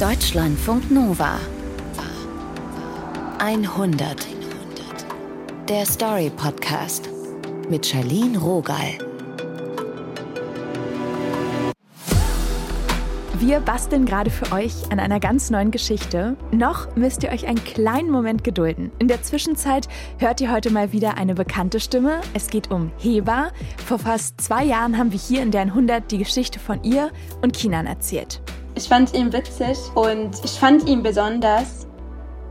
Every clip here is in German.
Deutschlandfunk Nova 100 Der Story Podcast mit Charlene Rogal. Wir basteln gerade für euch an einer ganz neuen Geschichte. Noch müsst ihr euch einen kleinen Moment gedulden. In der Zwischenzeit hört ihr heute mal wieder eine bekannte Stimme. Es geht um Heba. Vor fast zwei Jahren haben wir hier in der 100 die Geschichte von ihr und Kinan erzählt. Ich fand ihn witzig und ich fand ihn besonders.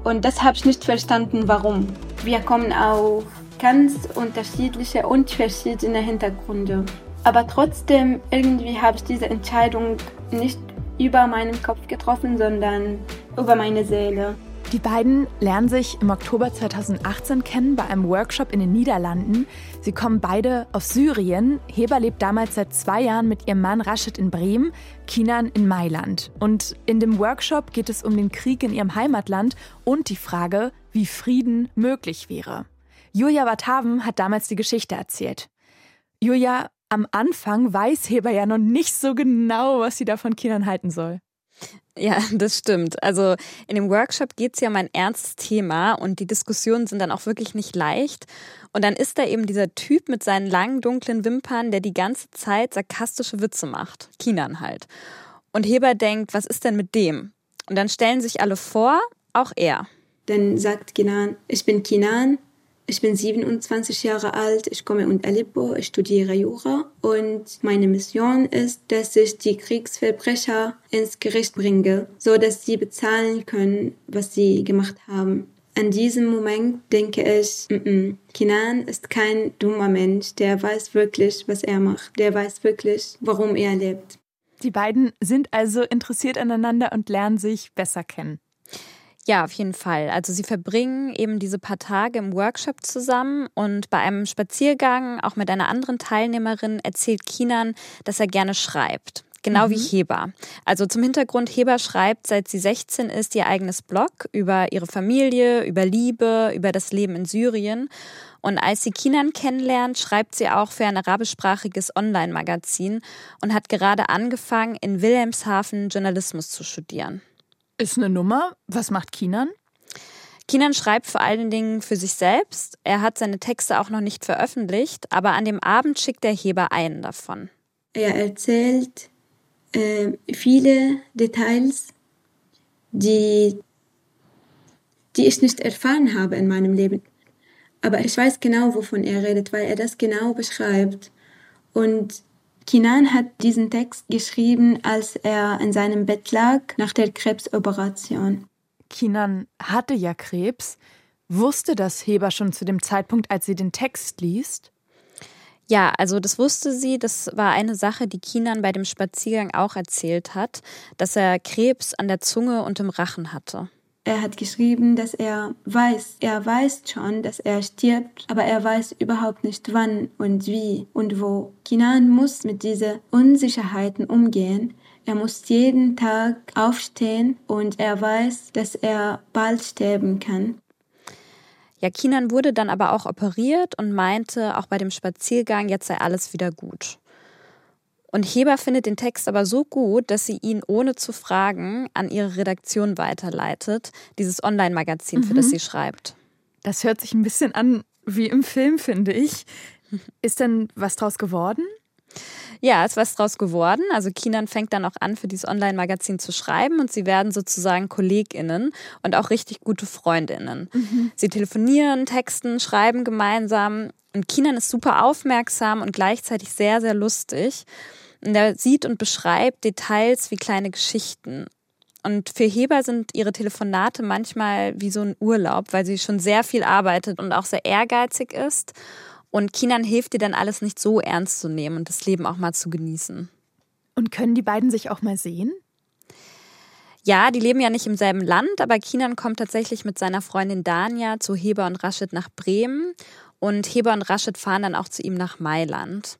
Und das habe ich nicht verstanden, warum. Wir kommen auf ganz unterschiedliche und verschiedene Hintergründe. Aber trotzdem, irgendwie habe ich diese Entscheidung nicht über meinen Kopf getroffen, sondern über meine Seele. Die beiden lernen sich im Oktober 2018 kennen bei einem Workshop in den Niederlanden. Sie kommen beide aus Syrien. Heber lebt damals seit zwei Jahren mit ihrem Mann Rashid in Bremen, Kinan in Mailand. Und in dem Workshop geht es um den Krieg in ihrem Heimatland und die Frage, wie Frieden möglich wäre. Julia Bataven hat damals die Geschichte erzählt. Julia, am Anfang weiß Heber ja noch nicht so genau, was sie da von Kindern halten soll. Ja, das stimmt. Also in dem Workshop geht es ja um ein ernstes Thema und die Diskussionen sind dann auch wirklich nicht leicht. Und dann ist da eben dieser Typ mit seinen langen, dunklen Wimpern, der die ganze Zeit sarkastische Witze macht. Kinan halt. Und Heber denkt, was ist denn mit dem? Und dann stellen sich alle vor, auch er. Dann sagt Kinan, ich bin Kinan, ich bin 27 Jahre alt, ich komme aus Aleppo, ich studiere Jura und meine Mission ist, dass ich die Kriegsverbrecher ins Gericht bringe, so dass sie bezahlen können, was sie gemacht haben. An diesem Moment denke ich, m -m, Kinan ist kein dummer Mensch, der weiß wirklich, was er macht, der weiß wirklich, warum er lebt. Die beiden sind also interessiert aneinander und lernen sich besser kennen. Ja, auf jeden Fall. Also sie verbringen eben diese paar Tage im Workshop zusammen und bei einem Spaziergang, auch mit einer anderen Teilnehmerin, erzählt Kinan, dass er gerne schreibt. Genau mhm. wie Heber. Also zum Hintergrund, Heber schreibt, seit sie 16 ist, ihr eigenes Blog über ihre Familie, über Liebe, über das Leben in Syrien. Und als sie Kinan kennenlernt, schreibt sie auch für ein arabischsprachiges Online-Magazin und hat gerade angefangen, in Wilhelmshaven Journalismus zu studieren. Ist eine Nummer. Was macht Kinan? Kinan schreibt vor allen Dingen für sich selbst. Er hat seine Texte auch noch nicht veröffentlicht, aber an dem Abend schickt der Heber einen davon. Er erzählt äh, viele Details, die, die ich nicht erfahren habe in meinem Leben. Aber ich weiß genau, wovon er redet, weil er das genau beschreibt. Und Kinan hat diesen Text geschrieben, als er in seinem Bett lag nach der Krebsoperation. Kinan hatte ja Krebs. Wusste das Heber schon zu dem Zeitpunkt, als sie den Text liest? Ja, also das wusste sie. Das war eine Sache, die Kinan bei dem Spaziergang auch erzählt hat, dass er Krebs an der Zunge und im Rachen hatte. Er hat geschrieben, dass er weiß, er weiß schon, dass er stirbt, aber er weiß überhaupt nicht wann und wie und wo. Kinan muss mit diesen Unsicherheiten umgehen. Er muss jeden Tag aufstehen und er weiß, dass er bald sterben kann. Ja, Kinan wurde dann aber auch operiert und meinte auch bei dem Spaziergang, jetzt sei alles wieder gut. Und Heber findet den Text aber so gut, dass sie ihn ohne zu fragen an ihre Redaktion weiterleitet, dieses Online-Magazin, für das mhm. sie schreibt. Das hört sich ein bisschen an wie im Film, finde ich. Ist denn was draus geworden? Ja, ist was draus geworden. Also Kinan fängt dann auch an, für dieses Online-Magazin zu schreiben und sie werden sozusagen KollegInnen und auch richtig gute FreundInnen. Mhm. Sie telefonieren, texten, schreiben gemeinsam und Kinan ist super aufmerksam und gleichzeitig sehr, sehr lustig. Und er sieht und beschreibt Details wie kleine Geschichten. Und für Heber sind ihre Telefonate manchmal wie so ein Urlaub, weil sie schon sehr viel arbeitet und auch sehr ehrgeizig ist. Und Kinan hilft ihr dann alles nicht so ernst zu nehmen und das Leben auch mal zu genießen. Und können die beiden sich auch mal sehen? Ja, die leben ja nicht im selben Land, aber Kinan kommt tatsächlich mit seiner Freundin Dania zu Heber und Rashid nach Bremen und Heber und Rashid fahren dann auch zu ihm nach Mailand.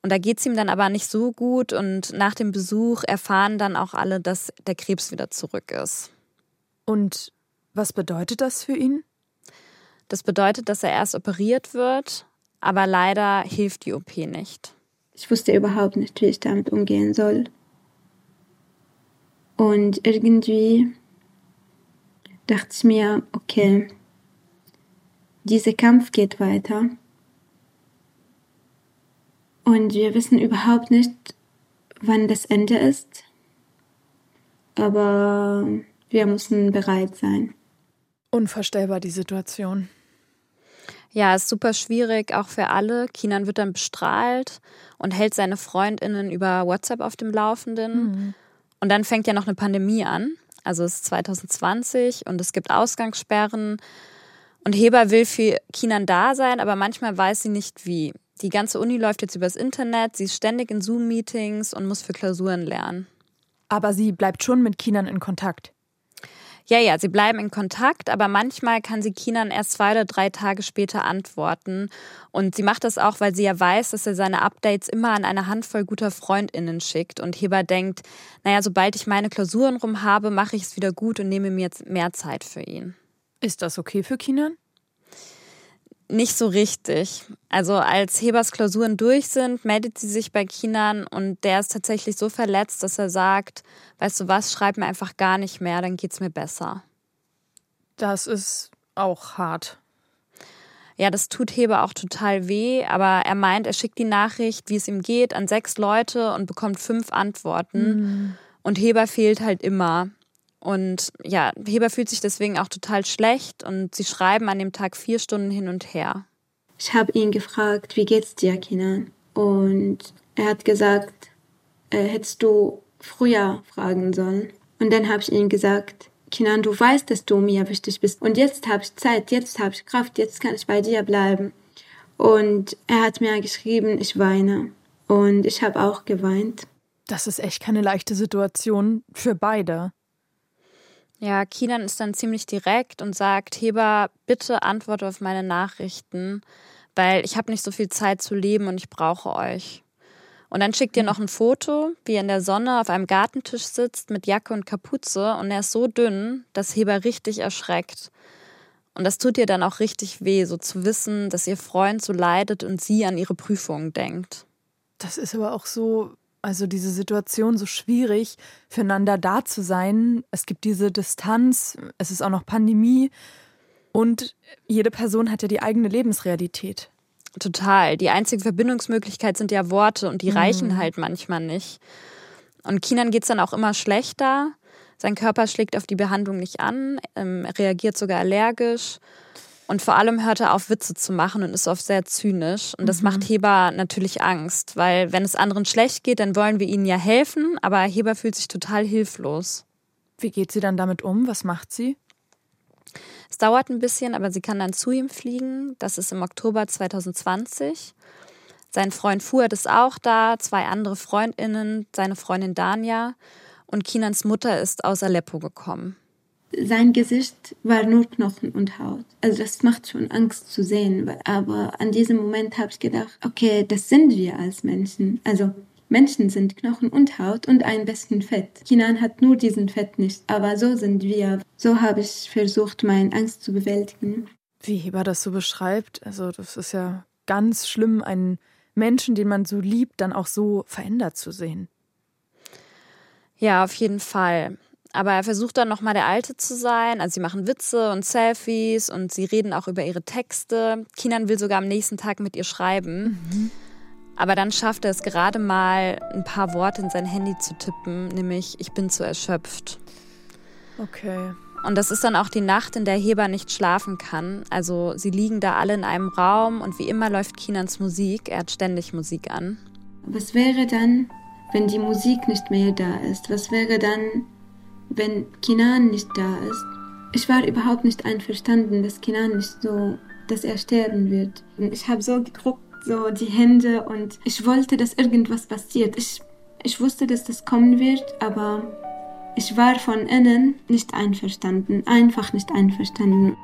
Und da geht es ihm dann aber nicht so gut und nach dem Besuch erfahren dann auch alle, dass der Krebs wieder zurück ist. Und was bedeutet das für ihn? Das bedeutet, dass er erst operiert wird, aber leider hilft die OP nicht. Ich wusste überhaupt nicht, wie ich damit umgehen soll. Und irgendwie dachte ich mir, okay, dieser Kampf geht weiter. Und wir wissen überhaupt nicht, wann das Ende ist. Aber wir müssen bereit sein. Unvorstellbar die Situation. Ja, ist super schwierig, auch für alle. Kinan wird dann bestrahlt und hält seine Freundinnen über WhatsApp auf dem Laufenden. Mhm. Und dann fängt ja noch eine Pandemie an. Also es ist 2020 und es gibt Ausgangssperren. Und Heber will für Kinan da sein, aber manchmal weiß sie nicht wie. Die ganze Uni läuft jetzt übers Internet, sie ist ständig in Zoom-Meetings und muss für Klausuren lernen. Aber sie bleibt schon mit Kinan in Kontakt. Ja, ja, sie bleiben in Kontakt, aber manchmal kann sie Kinan erst zwei oder drei Tage später antworten. Und sie macht das auch, weil sie ja weiß, dass er seine Updates immer an eine Handvoll guter FreundInnen schickt. Und Heber denkt, naja, sobald ich meine Klausuren rum habe, mache ich es wieder gut und nehme mir jetzt mehr Zeit für ihn. Ist das okay für Kinan? Nicht so richtig. Also als Hebers Klausuren durch sind, meldet sie sich bei Kinan und der ist tatsächlich so verletzt, dass er sagt, weißt du was, schreib mir einfach gar nicht mehr, dann geht's mir besser. Das ist auch hart. Ja, das tut Heber auch total weh, aber er meint, er schickt die Nachricht, wie es ihm geht, an sechs Leute und bekommt fünf Antworten. Mhm. Und Heber fehlt halt immer. Und ja, Heber fühlt sich deswegen auch total schlecht und sie schreiben an dem Tag vier Stunden hin und her. Ich habe ihn gefragt, wie geht's dir, Kinan? Und er hat gesagt, äh, hättest du früher fragen sollen. Und dann habe ich ihm gesagt, Kinan, du weißt, dass du mir wichtig bist. Und jetzt habe ich Zeit, jetzt habe ich Kraft, jetzt kann ich bei dir bleiben. Und er hat mir geschrieben, ich weine. Und ich habe auch geweint. Das ist echt keine leichte Situation für beide. Ja, Kinan ist dann ziemlich direkt und sagt, Heber, bitte antworte auf meine Nachrichten, weil ich habe nicht so viel Zeit zu leben und ich brauche euch. Und dann schickt ihr noch ein Foto, wie er in der Sonne auf einem Gartentisch sitzt mit Jacke und Kapuze und er ist so dünn, dass Heber richtig erschreckt. Und das tut ihr dann auch richtig weh, so zu wissen, dass ihr Freund so leidet und sie an ihre Prüfungen denkt. Das ist aber auch so also diese Situation so schwierig, füreinander da zu sein. Es gibt diese Distanz, es ist auch noch Pandemie und jede Person hat ja die eigene Lebensrealität. Total. Die einzige Verbindungsmöglichkeit sind ja Worte und die mhm. reichen halt manchmal nicht. Und Kinan geht es dann auch immer schlechter. Sein Körper schlägt auf die Behandlung nicht an, ähm, reagiert sogar allergisch. Und vor allem hört er auf, Witze zu machen und ist oft sehr zynisch. Und das mhm. macht Heber natürlich Angst, weil wenn es anderen schlecht geht, dann wollen wir ihnen ja helfen, aber Heber fühlt sich total hilflos. Wie geht sie dann damit um? Was macht sie? Es dauert ein bisschen, aber sie kann dann zu ihm fliegen. Das ist im Oktober 2020. Sein Freund Fuad ist auch da, zwei andere Freundinnen, seine Freundin Dania und Kinans Mutter ist aus Aleppo gekommen sein Gesicht war nur Knochen und Haut. Also das macht schon Angst zu sehen. Aber an diesem Moment habe ich gedacht, okay, das sind wir als Menschen. Also Menschen sind Knochen und Haut und ein bisschen Fett. Kinan hat nur diesen Fett nicht, aber so sind wir. So habe ich versucht, meine Angst zu bewältigen. Wie Heber das so beschreibt, also das ist ja ganz schlimm, einen Menschen, den man so liebt, dann auch so verändert zu sehen. Ja, auf jeden Fall. Aber er versucht dann nochmal der Alte zu sein. Also sie machen Witze und Selfies und sie reden auch über ihre Texte. Kinan will sogar am nächsten Tag mit ihr schreiben. Mhm. Aber dann schafft er es gerade mal, ein paar Worte in sein Handy zu tippen, nämlich ich bin zu erschöpft. Okay. Und das ist dann auch die Nacht, in der Heber nicht schlafen kann. Also sie liegen da alle in einem Raum und wie immer läuft Kinans Musik. Er hat ständig Musik an. Was wäre dann, wenn die Musik nicht mehr da ist? Was wäre dann, wenn Kinan nicht da ist. Ich war überhaupt nicht einverstanden, dass Kinan nicht so, dass er sterben wird. Ich habe so gedruckt, so die Hände und ich wollte, dass irgendwas passiert. Ich, ich wusste, dass das kommen wird, aber ich war von innen nicht einverstanden, einfach nicht einverstanden.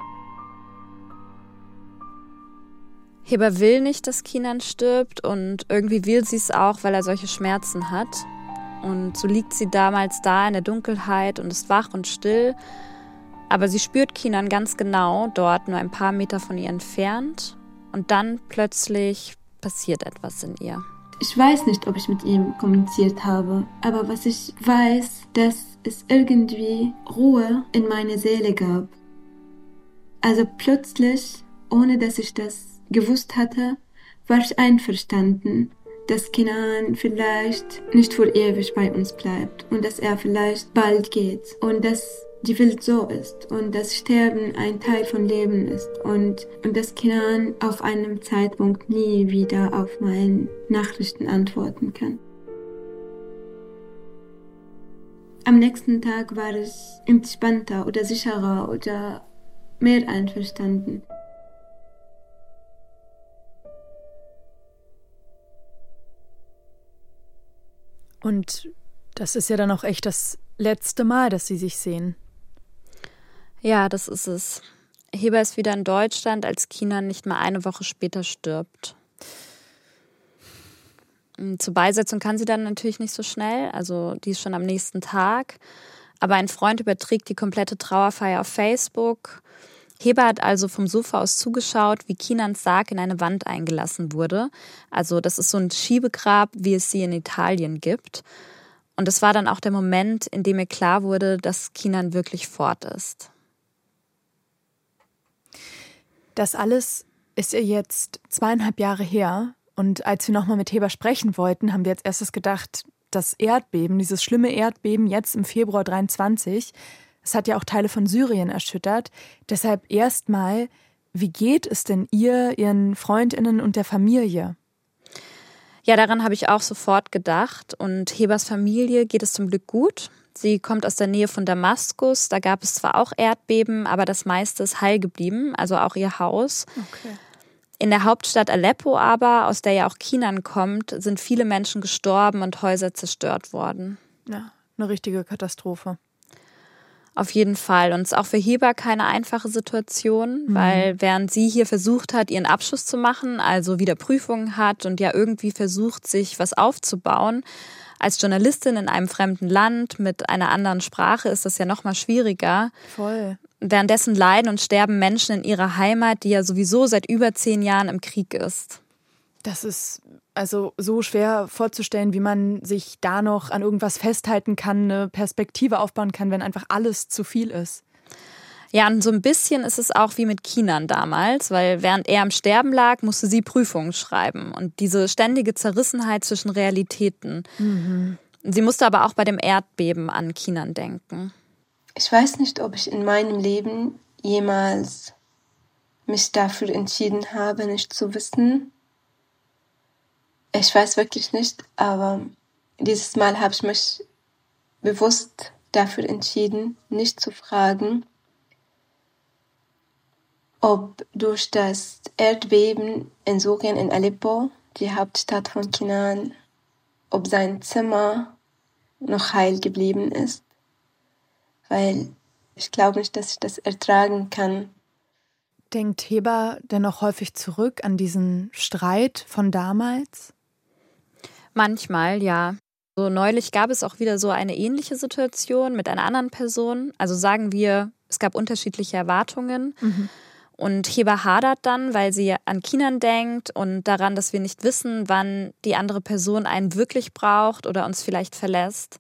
Heber will nicht, dass Kinan stirbt und irgendwie will sie es auch, weil er solche Schmerzen hat. Und so liegt sie damals da in der Dunkelheit und ist wach und still. Aber sie spürt Kinan ganz genau, dort nur ein paar Meter von ihr entfernt. Und dann plötzlich passiert etwas in ihr. Ich weiß nicht, ob ich mit ihm kommuniziert habe, aber was ich weiß, dass es irgendwie Ruhe in meine Seele gab. Also plötzlich, ohne dass ich das gewusst hatte, war ich einverstanden, dass Kenan vielleicht nicht für ewig bei uns bleibt und dass er vielleicht bald geht und dass die Welt so ist und dass Sterben ein Teil von Leben ist und, und dass Kenan auf einem Zeitpunkt nie wieder auf meine Nachrichten antworten kann. Am nächsten Tag war ich entspannter oder sicherer oder mehr einverstanden. Und das ist ja dann auch echt das letzte Mal, dass sie sich sehen. Ja, das ist es. Heber ist wieder in Deutschland, als Kina nicht mal eine Woche später stirbt. Hm, zur Beisetzung kann sie dann natürlich nicht so schnell, also die ist schon am nächsten Tag. Aber ein Freund überträgt die komplette Trauerfeier auf Facebook. Heber hat also vom Sofa aus zugeschaut, wie Kinans Sarg in eine Wand eingelassen wurde. Also das ist so ein Schiebegrab, wie es sie in Italien gibt. Und es war dann auch der Moment, in dem ihr klar wurde, dass Kinan wirklich fort ist. Das alles ist ihr jetzt zweieinhalb Jahre her. Und als wir nochmal mit Heber sprechen wollten, haben wir als erstes gedacht, das Erdbeben, dieses schlimme Erdbeben jetzt im Februar 23, es hat ja auch Teile von Syrien erschüttert. Deshalb erstmal, wie geht es denn ihr, ihren Freundinnen und der Familie? Ja, daran habe ich auch sofort gedacht. Und Hebers Familie geht es zum Glück gut. Sie kommt aus der Nähe von Damaskus. Da gab es zwar auch Erdbeben, aber das meiste ist heil geblieben, also auch ihr Haus. Okay. In der Hauptstadt Aleppo aber, aus der ja auch Kinan kommt, sind viele Menschen gestorben und Häuser zerstört worden. Ja, eine richtige Katastrophe. Auf jeden Fall. Und es ist auch für Heber keine einfache Situation, mhm. weil während sie hier versucht hat, ihren Abschluss zu machen, also wieder Prüfungen hat und ja irgendwie versucht, sich was aufzubauen, als Journalistin in einem fremden Land mit einer anderen Sprache ist das ja noch mal schwieriger. Voll. Währenddessen leiden und sterben Menschen in ihrer Heimat, die ja sowieso seit über zehn Jahren im Krieg ist. Das ist also so schwer vorzustellen, wie man sich da noch an irgendwas festhalten kann, eine Perspektive aufbauen kann, wenn einfach alles zu viel ist. Ja, und so ein bisschen ist es auch wie mit Kinan damals, weil während er am Sterben lag, musste sie Prüfungen schreiben. Und diese ständige Zerrissenheit zwischen Realitäten. Mhm. Sie musste aber auch bei dem Erdbeben an Kinan denken. Ich weiß nicht, ob ich in meinem Leben jemals mich dafür entschieden habe, nicht zu wissen. Ich weiß wirklich nicht, aber dieses Mal habe ich mich bewusst dafür entschieden, nicht zu fragen, ob durch das Erdbeben in Syrien in Aleppo, die Hauptstadt von Kinan, ob sein Zimmer noch heil geblieben ist, weil ich glaube nicht, dass ich das ertragen kann. Denkt Heber dennoch häufig zurück an diesen Streit von damals? Manchmal, ja. So neulich gab es auch wieder so eine ähnliche Situation mit einer anderen Person. Also sagen wir, es gab unterschiedliche Erwartungen. Mhm. Und Heber hadert dann, weil sie an Kindern denkt und daran, dass wir nicht wissen, wann die andere Person einen wirklich braucht oder uns vielleicht verlässt.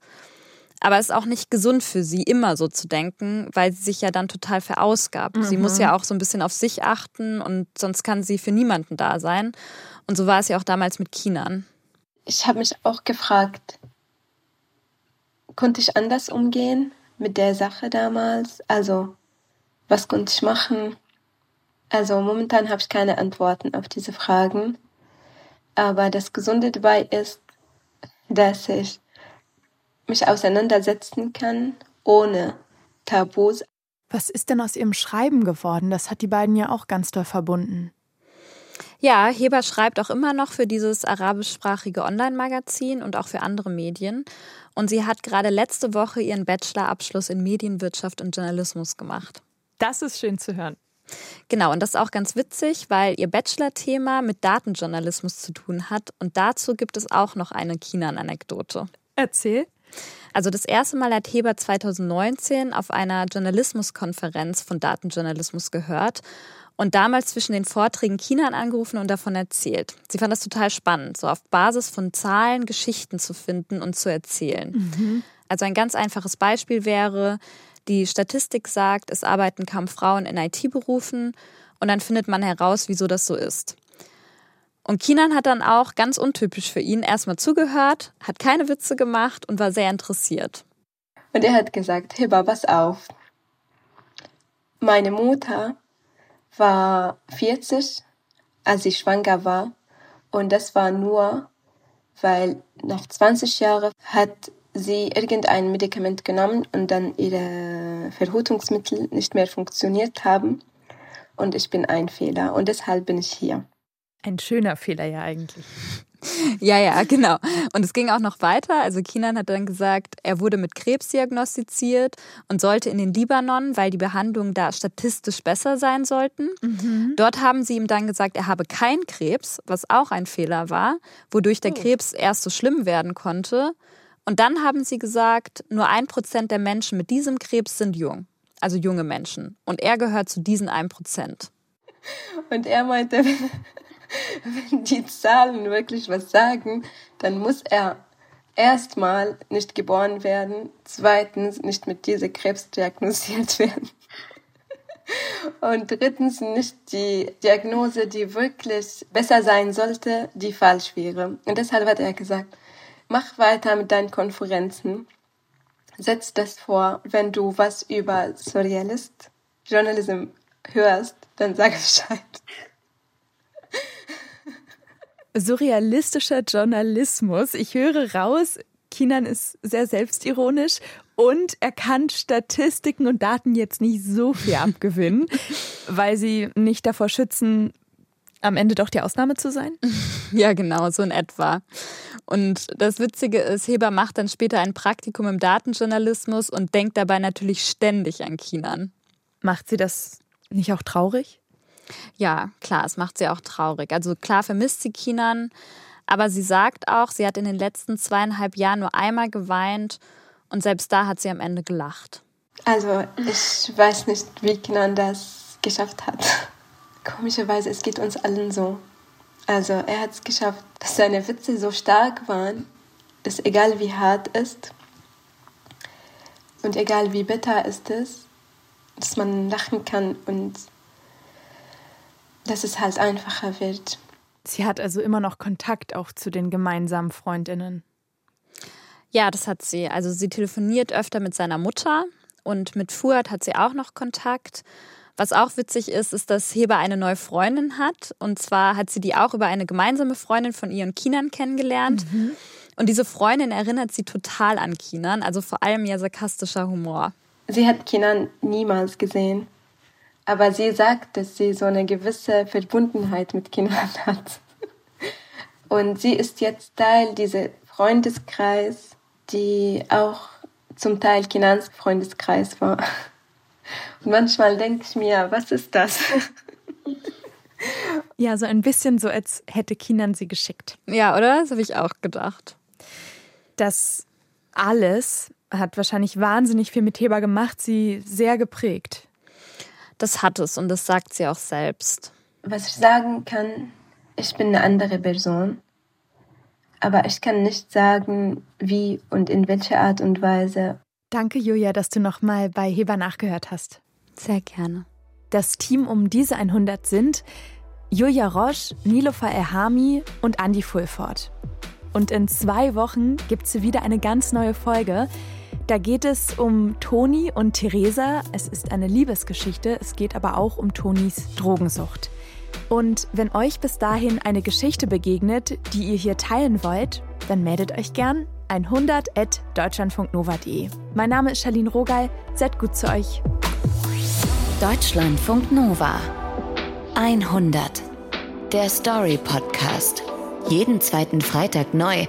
Aber es ist auch nicht gesund für sie, immer so zu denken, weil sie sich ja dann total verausgabt. Mhm. Sie muss ja auch so ein bisschen auf sich achten und sonst kann sie für niemanden da sein. Und so war es ja auch damals mit Kindern. Ich habe mich auch gefragt, konnte ich anders umgehen mit der Sache damals? Also, was konnte ich machen? Also momentan habe ich keine Antworten auf diese Fragen. Aber das Gesunde dabei ist, dass ich mich auseinandersetzen kann ohne Tabus. Was ist denn aus Ihrem Schreiben geworden? Das hat die beiden ja auch ganz doll verbunden. Ja, Heber schreibt auch immer noch für dieses arabischsprachige Online-Magazin und auch für andere Medien. Und sie hat gerade letzte Woche ihren Bachelorabschluss in Medienwirtschaft und Journalismus gemacht. Das ist schön zu hören. Genau, und das ist auch ganz witzig, weil ihr Bachelor-Thema mit Datenjournalismus zu tun hat. Und dazu gibt es auch noch eine Kinan-Anekdote. Erzähl. Also das erste Mal hat Heber 2019 auf einer Journalismuskonferenz von Datenjournalismus gehört und damals zwischen den Vorträgen Kinan angerufen und davon erzählt. Sie fand das total spannend, so auf Basis von Zahlen Geschichten zu finden und zu erzählen. Mhm. Also ein ganz einfaches Beispiel wäre, die Statistik sagt, es arbeiten kaum Frauen in IT-Berufen und dann findet man heraus, wieso das so ist. Und Kinan hat dann auch ganz untypisch für ihn erstmal zugehört, hat keine Witze gemacht und war sehr interessiert. Und er hat gesagt, Hiba, pass auf. Meine Mutter war 40, als sie schwanger war. Und das war nur, weil nach 20 Jahren hat sie irgendein Medikament genommen und dann ihre Verhütungsmittel nicht mehr funktioniert haben. Und ich bin ein Fehler und deshalb bin ich hier. Ein schöner Fehler ja eigentlich. Ja, ja, genau. Und es ging auch noch weiter. Also Kinan hat dann gesagt, er wurde mit Krebs diagnostiziert und sollte in den Libanon, weil die Behandlungen da statistisch besser sein sollten. Mhm. Dort haben sie ihm dann gesagt, er habe keinen Krebs, was auch ein Fehler war, wodurch der oh. Krebs erst so schlimm werden konnte. Und dann haben sie gesagt, nur ein Prozent der Menschen mit diesem Krebs sind jung, also junge Menschen. Und er gehört zu diesen ein Prozent. Und er meinte, wenn die Zahlen wirklich was sagen, dann muss er erstmal nicht geboren werden, zweitens nicht mit dieser Krebs diagnostiziert werden. Und drittens nicht die Diagnose, die wirklich besser sein sollte, die falsch wäre. Und deshalb hat er gesagt, mach weiter mit deinen Konferenzen. Setz das vor, wenn du was über Surrealist Journalism hörst, dann sag Bescheid surrealistischer Journalismus. Ich höre raus, Kinan ist sehr selbstironisch und er kann Statistiken und Daten jetzt nicht so viel abgewinnen, weil sie nicht davor schützen, am Ende doch die Ausnahme zu sein? Ja, genau, so in etwa. Und das Witzige ist, Heber macht dann später ein Praktikum im Datenjournalismus und denkt dabei natürlich ständig an Kinan. Macht sie das nicht auch traurig? Ja, klar, es macht sie auch traurig. Also klar vermisst sie Kinan, aber sie sagt auch, sie hat in den letzten zweieinhalb Jahren nur einmal geweint und selbst da hat sie am Ende gelacht. Also ich weiß nicht, wie Kinan das geschafft hat. Komischerweise, es geht uns allen so. Also er hat es geschafft, dass seine Witze so stark waren, dass egal wie hart ist und egal wie bitter ist es, dass man lachen kann und dass es halt einfacher wird. Sie hat also immer noch Kontakt auch zu den gemeinsamen Freundinnen. Ja, das hat sie. Also sie telefoniert öfter mit seiner Mutter und mit Fuad hat sie auch noch Kontakt. Was auch witzig ist, ist, dass Heber eine neue Freundin hat. Und zwar hat sie die auch über eine gemeinsame Freundin von ihren Kindern kennengelernt. Mhm. Und diese Freundin erinnert sie total an Kinan, also vor allem ihr sarkastischer Humor. Sie hat Kinan niemals gesehen. Aber sie sagt, dass sie so eine gewisse Verbundenheit mit Kindern hat. Und sie ist jetzt Teil dieser Freundeskreis, die auch zum Teil Kinans Freundeskreis war. Und manchmal denke ich mir, was ist das? Ja, so ein bisschen so, als hätte Kinan sie geschickt. Ja, oder? Das habe ich auch gedacht. Das alles hat wahrscheinlich wahnsinnig viel mit Heba gemacht, sie sehr geprägt das hat es und das sagt sie auch selbst. Was ich sagen kann, ich bin eine andere Person, aber ich kann nicht sagen, wie und in welcher Art und Weise. Danke, Julia, dass du nochmal bei Heber nachgehört hast. Sehr gerne. Das Team um diese 100 sind Julia Roche, Nilofa Erhami und Andy Fulford. Und in zwei Wochen gibt es wieder eine ganz neue Folge. Da geht es um Toni und Theresa. Es ist eine Liebesgeschichte, es geht aber auch um Tonis Drogensucht. Und wenn euch bis dahin eine Geschichte begegnet, die ihr hier teilen wollt, dann meldet euch gern 100 at deutschlandfunknova.de. Mein Name ist Charlene Rogal. Seid gut zu euch. Deutschlandfunk Nova 100. Der Story Podcast. Jeden zweiten Freitag neu